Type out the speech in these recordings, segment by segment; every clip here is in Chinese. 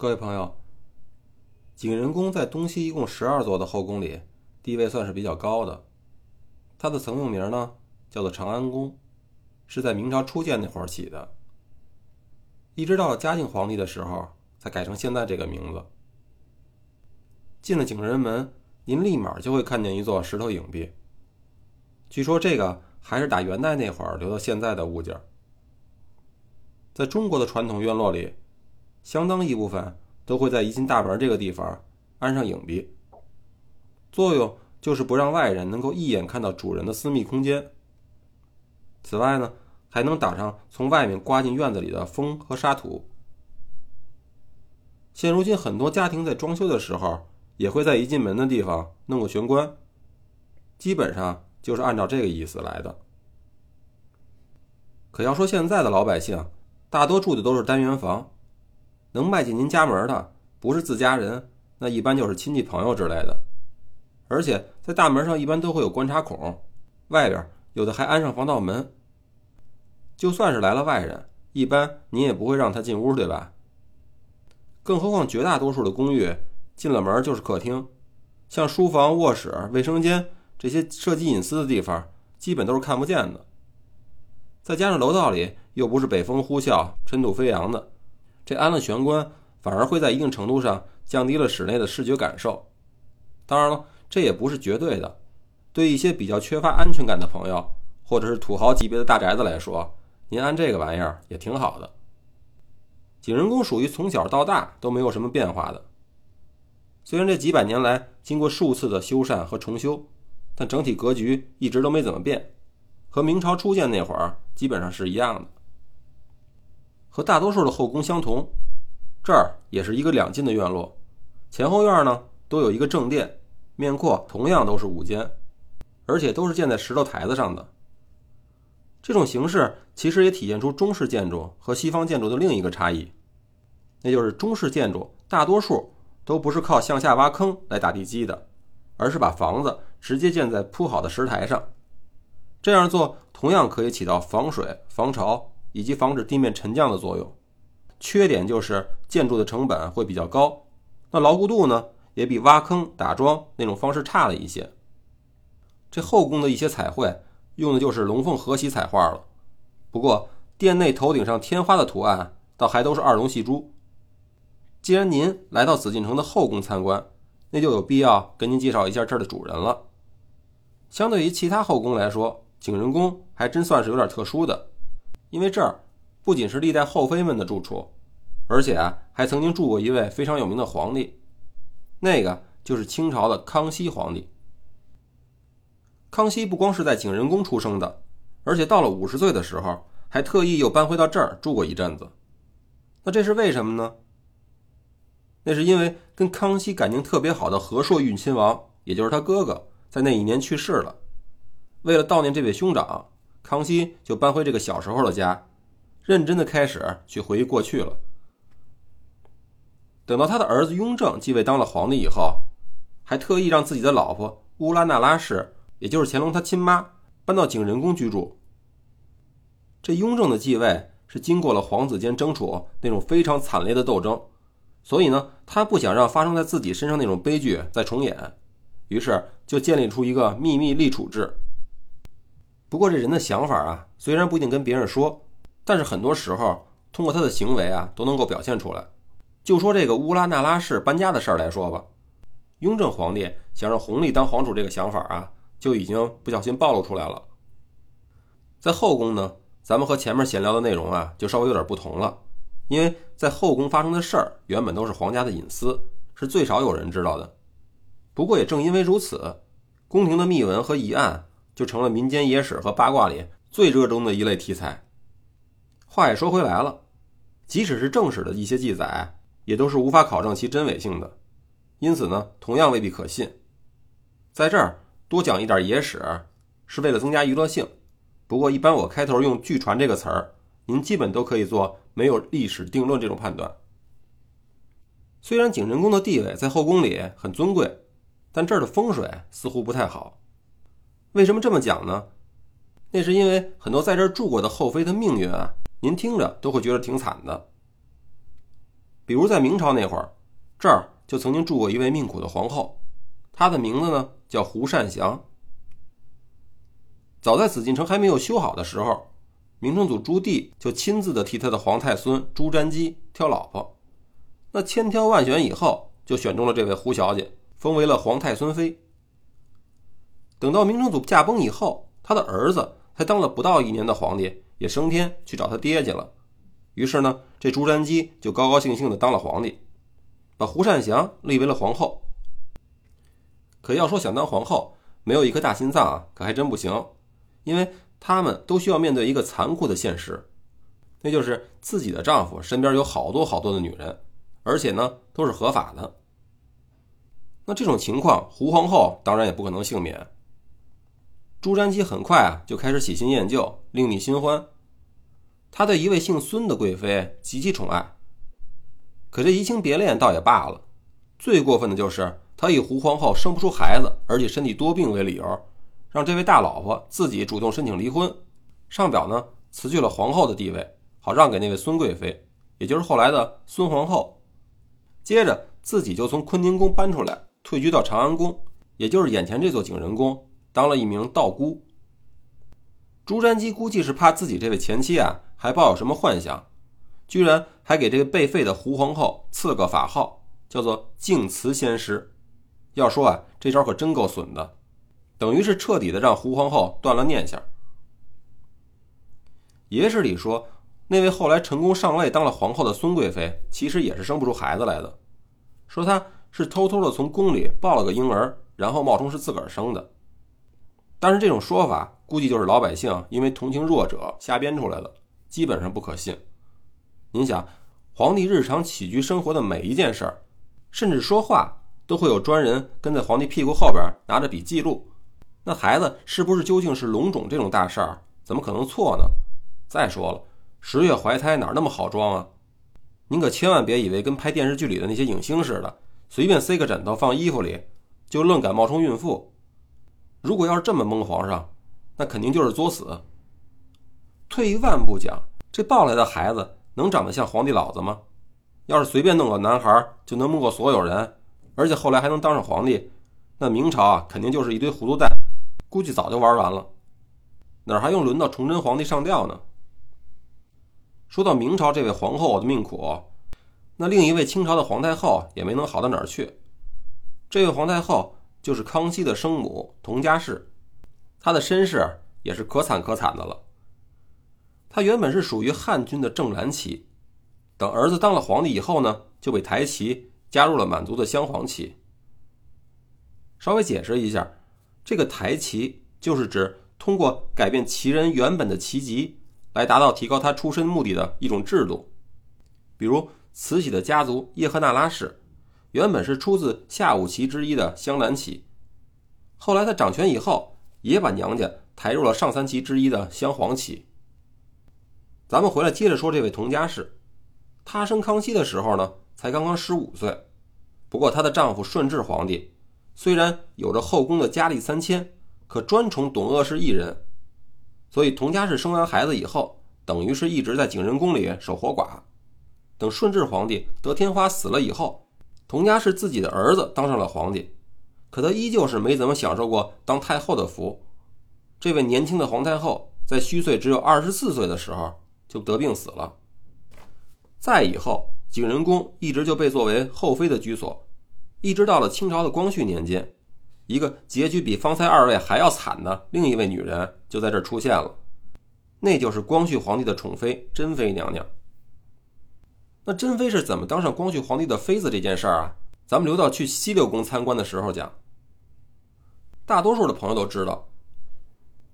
各位朋友，景仁宫在东西一共十二座的后宫里，地位算是比较高的。它的曾用名呢，叫做长安宫，是在明朝初建那会儿起的，一直到嘉靖皇帝的时候，才改成现在这个名字。进了景仁门，您立马就会看见一座石头影壁。据说这个还是打元代那会儿留到现在的物件。在中国的传统院落里，相当一部分都会在一进大门这个地方安上影壁，作用就是不让外人能够一眼看到主人的私密空间。此外呢，还能挡上从外面刮进院子里的风和沙土。现如今很多家庭在装修的时候，也会在一进门的地方弄个玄关，基本上就是按照这个意思来的。可要说现在的老百姓，大多住的都是单元房，能迈进您家门的不是自家人，那一般就是亲戚朋友之类的。而且在大门上一般都会有观察孔，外边有的还安上防盗门。就算是来了外人，一般您也不会让他进屋，对吧？更何况绝大多数的公寓进了门就是客厅，像书房、卧室、卫生间这些涉及隐私的地方，基本都是看不见的。再加上楼道里又不是北风呼啸、尘土飞扬的，这安了玄关反而会在一定程度上降低了室内的视觉感受。当然了，这也不是绝对的。对一些比较缺乏安全感的朋友，或者是土豪级别的大宅子来说，您安这个玩意儿也挺好的。景仁宫属于从小到大都没有什么变化的，虽然这几百年来经过数次的修缮和重修，但整体格局一直都没怎么变。和明朝初建那会儿基本上是一样的，和大多数的后宫相同，这儿也是一个两进的院落，前后院呢都有一个正殿，面阔同样都是五间，而且都是建在石头台子上的。这种形式其实也体现出中式建筑和西方建筑的另一个差异，那就是中式建筑大多数都不是靠向下挖坑来打地基的，而是把房子直接建在铺好的石台上。这样做同样可以起到防水、防潮以及防止地面沉降的作用。缺点就是建筑的成本会比较高，那牢固度呢也比挖坑打桩那种方式差了一些。这后宫的一些彩绘用的就是龙凤和玺彩画了，不过殿内头顶上天花的图案倒还都是二龙戏珠。既然您来到紫禁城的后宫参观，那就有必要跟您介绍一下这儿的主人了。相对于其他后宫来说，景仁宫还真算是有点特殊的，因为这儿不仅是历代后妃们的住处，而且啊还曾经住过一位非常有名的皇帝，那个就是清朝的康熙皇帝。康熙不光是在景仁宫出生的，而且到了五十岁的时候，还特意又搬回到这儿住过一阵子。那这是为什么呢？那是因为跟康熙感情特别好的和硕裕亲王，也就是他哥哥，在那一年去世了。为了悼念这位兄长，康熙就搬回这个小时候的家，认真的开始去回忆过去了。等到他的儿子雍正继位当了皇帝以后，还特意让自己的老婆乌拉那拉氏，也就是乾隆他亲妈，搬到景仁宫居住。这雍正的继位是经过了皇子间争储那种非常惨烈的斗争，所以呢，他不想让发生在自己身上那种悲剧再重演，于是就建立出一个秘密立储制。不过这人的想法啊，虽然不一定跟别人说，但是很多时候通过他的行为啊，都能够表现出来。就说这个乌拉那拉氏搬家的事儿来说吧，雍正皇帝想让弘历当皇储这个想法啊，就已经不小心暴露出来了。在后宫呢，咱们和前面闲聊的内容啊，就稍微有点不同了，因为在后宫发生的事儿原本都是皇家的隐私，是最少有人知道的。不过也正因为如此，宫廷的秘闻和疑案。就成了民间野史和八卦里最热衷的一类题材。话也说回来了，即使是正史的一些记载，也都是无法考证其真伪性的，因此呢，同样未必可信。在这儿多讲一点野史，是为了增加娱乐性。不过，一般我开头用“据传”这个词儿，您基本都可以做没有历史定论这种判断。虽然景仁宫的地位在后宫里很尊贵，但这儿的风水似乎不太好。为什么这么讲呢？那是因为很多在这儿住过的后妃的命运啊，您听着都会觉得挺惨的。比如在明朝那会儿，这儿就曾经住过一位命苦的皇后，她的名字呢叫胡善祥。早在紫禁城还没有修好的时候，明成祖朱棣就亲自的替他的皇太孙朱瞻基挑老婆，那千挑万选以后，就选中了这位胡小姐，封为了皇太孙妃。等到明成祖驾崩以后，他的儿子才当了不到一年的皇帝，也升天去找他爹去了。于是呢，这朱瞻基就高高兴兴的当了皇帝，把胡善祥立为了皇后。可要说想当皇后，没有一颗大心脏啊，可还真不行。因为他们都需要面对一个残酷的现实，那就是自己的丈夫身边有好多好多的女人，而且呢都是合法的。那这种情况，胡皇后当然也不可能幸免。朱瞻基很快啊就开始喜新厌旧，另觅新欢。他对一位姓孙的贵妃极其宠爱，可这移情别恋倒也罢了，最过分的就是他以胡皇后生不出孩子，而且身体多病为理由。让这位大老婆自己主动申请离婚，上表呢辞去了皇后的地位，好让给那位孙贵妃，也就是后来的孙皇后。接着自己就从坤宁宫搬出来，退居到长安宫，也就是眼前这座景仁宫，当了一名道姑。朱瞻基估计是怕自己这位前妻啊还抱有什么幻想，居然还给这个被废的胡皇后赐个法号，叫做净慈仙师。要说啊，这招可真够损的。等于是彻底的让胡皇后断了念想。野史里说，那位后来成功上位当了皇后的孙贵妃，其实也是生不出孩子来的，说她是偷偷的从宫里抱了个婴儿，然后冒充是自个儿生的。但是这种说法估计就是老百姓因为同情弱者瞎编出来的，基本上不可信。您想，皇帝日常起居生活的每一件事儿，甚至说话，都会有专人跟在皇帝屁股后边拿着笔记录。那孩子是不是究竟是龙种这种大事儿，怎么可能错呢？再说了，十月怀胎哪那么好装啊？您可千万别以为跟拍电视剧里的那些影星似的，随便塞个枕头放衣服里，就愣敢冒充孕妇。如果要是这么蒙皇上，那肯定就是作死。退一万步讲，这抱来的孩子能长得像皇帝老子吗？要是随便弄个男孩就能蒙过所有人，而且后来还能当上皇帝，那明朝啊，肯定就是一堆糊涂蛋。估计早就玩完了，哪还用轮到崇祯皇帝上吊呢？说到明朝这位皇后的命苦，那另一位清朝的皇太后也没能好到哪儿去。这位皇太后就是康熙的生母佟佳氏，她的身世也是可惨可惨的了。她原本是属于汉军的正蓝旗，等儿子当了皇帝以后呢，就被抬旗加入了满族的镶黄旗。稍微解释一下。这个抬旗就是指通过改变旗人原本的旗籍，来达到提高他出身目的的一种制度。比如慈禧的家族叶赫那拉氏，原本是出自下五旗之一的镶蓝旗，后来他掌权以后，也把娘家抬入了上三旗之一的镶黄旗。咱们回来接着说这位佟佳氏，她生康熙的时候呢，才刚刚十五岁，不过她的丈夫顺治皇帝。虽然有着后宫的佳丽三千，可专宠董鄂氏一人，所以佟佳氏生完孩子以后，等于是一直在景仁宫里守活寡。等顺治皇帝得天花死了以后，佟佳氏自己的儿子当上了皇帝，可他依旧是没怎么享受过当太后的福。这位年轻的皇太后在虚岁只有二十四岁的时候就得病死了。再以后，景仁宫一直就被作为后妃的居所。一直到了清朝的光绪年间，一个结局比方才二位还要惨的另一位女人就在这出现了，那就是光绪皇帝的宠妃珍妃娘娘。那珍妃是怎么当上光绪皇帝的妃子这件事儿啊？咱们留到去西六宫参观的时候讲。大多数的朋友都知道，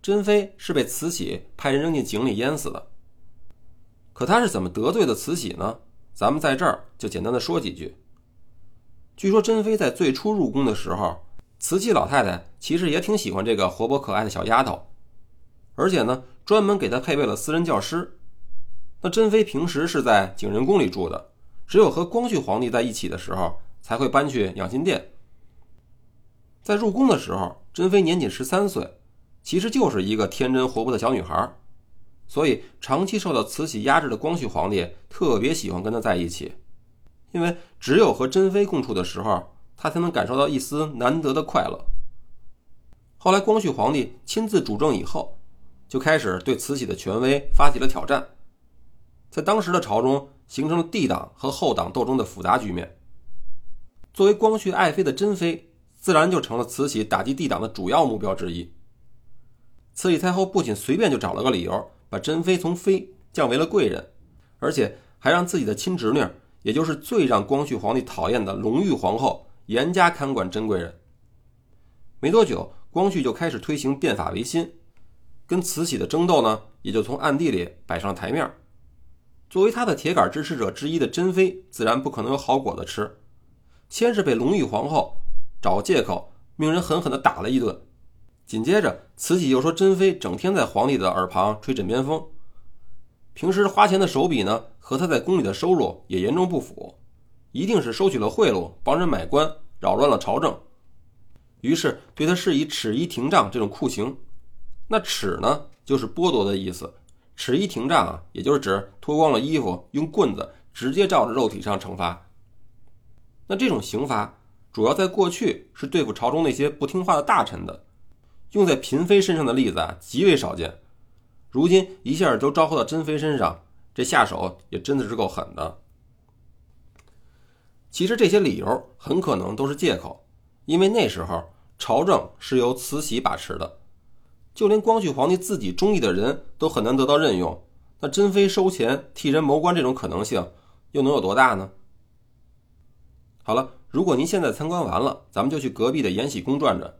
珍妃是被慈禧派人扔进井里淹死的。可她是怎么得罪的慈禧呢？咱们在这儿就简单的说几句。据说珍妃在最初入宫的时候，慈禧老太太其实也挺喜欢这个活泼可爱的小丫头，而且呢，专门给她配备了私人教师。那珍妃平时是在景仁宫里住的，只有和光绪皇帝在一起的时候，才会搬去养心殿。在入宫的时候，珍妃年仅十三岁，其实就是一个天真活泼的小女孩，所以长期受到慈禧压制的光绪皇帝特别喜欢跟她在一起。因为只有和珍妃共处的时候，他才能感受到一丝难得的快乐。后来，光绪皇帝亲自主政以后，就开始对慈禧的权威发起了挑战，在当时的朝中形成了帝党和后党斗争的复杂局面。作为光绪爱妃的珍妃，自然就成了慈禧打击帝党的主要目标之一。慈禧太后不仅随便就找了个理由把珍妃从妃降为了贵人，而且还让自己的亲侄女，也就是最让光绪皇帝讨厌的隆裕皇后，严加看管珍贵人。没多久。光绪就开始推行变法维新，跟慈禧的争斗呢，也就从暗地里摆上台面。作为他的铁杆支持者之一的珍妃，自然不可能有好果子吃。先是被隆裕皇后找借口命人狠狠地打了一顿，紧接着慈禧又说珍妃整天在皇帝的耳旁吹枕边风，平时花钱的手笔呢，和他在宫里的收入也严重不符，一定是收取了贿赂，帮人买官，扰乱了朝政。于是对他施以尺衣廷杖这种酷刑，那尺呢就是剥夺的意思，尺衣廷杖啊，也就是指脱光了衣服，用棍子直接照着肉体上惩罚。那这种刑罚主要在过去是对付朝中那些不听话的大臣的，用在嫔妃身上的例子啊极为少见。如今一下都招呼到珍妃身上，这下手也真的是够狠的。其实这些理由很可能都是借口，因为那时候。朝政是由慈禧把持的，就连光绪皇帝自己中意的人都很难得到任用，那珍妃收钱替人谋官这种可能性又能有多大呢？好了，如果您现在参观完了，咱们就去隔壁的延禧宫转转，